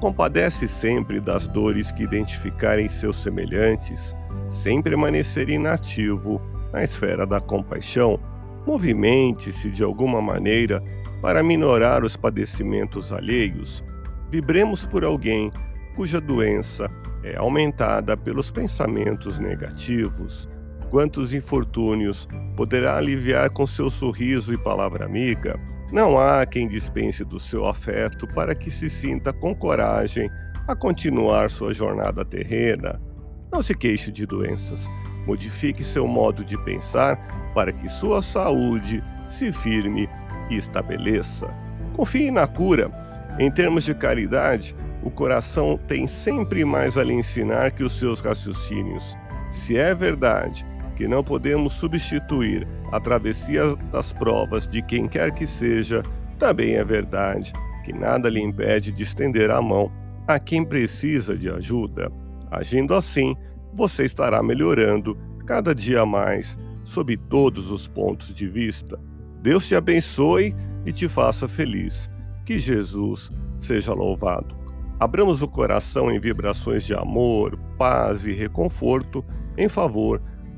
Compadece sempre das dores que identificarem seus semelhantes sem permanecer inativo na esfera da compaixão, movimente-se de alguma maneira para minorar os padecimentos alheios. Vibremos por alguém cuja doença é aumentada pelos pensamentos negativos. Quantos infortúnios poderá aliviar com seu sorriso e palavra amiga? Não há quem dispense do seu afeto para que se sinta com coragem a continuar sua jornada terrena. Não se queixe de doenças. Modifique seu modo de pensar para que sua saúde se firme e estabeleça. Confie na cura. Em termos de caridade, o coração tem sempre mais a lhe ensinar que os seus raciocínios. Se é verdade que não podemos substituir a travessia das provas de quem quer que seja, também é verdade que nada lhe impede de estender a mão a quem precisa de ajuda. Agindo assim, você estará melhorando cada dia mais sob todos os pontos de vista. Deus te abençoe e te faça feliz. Que Jesus seja louvado. Abramos o coração em vibrações de amor, paz e reconforto em favor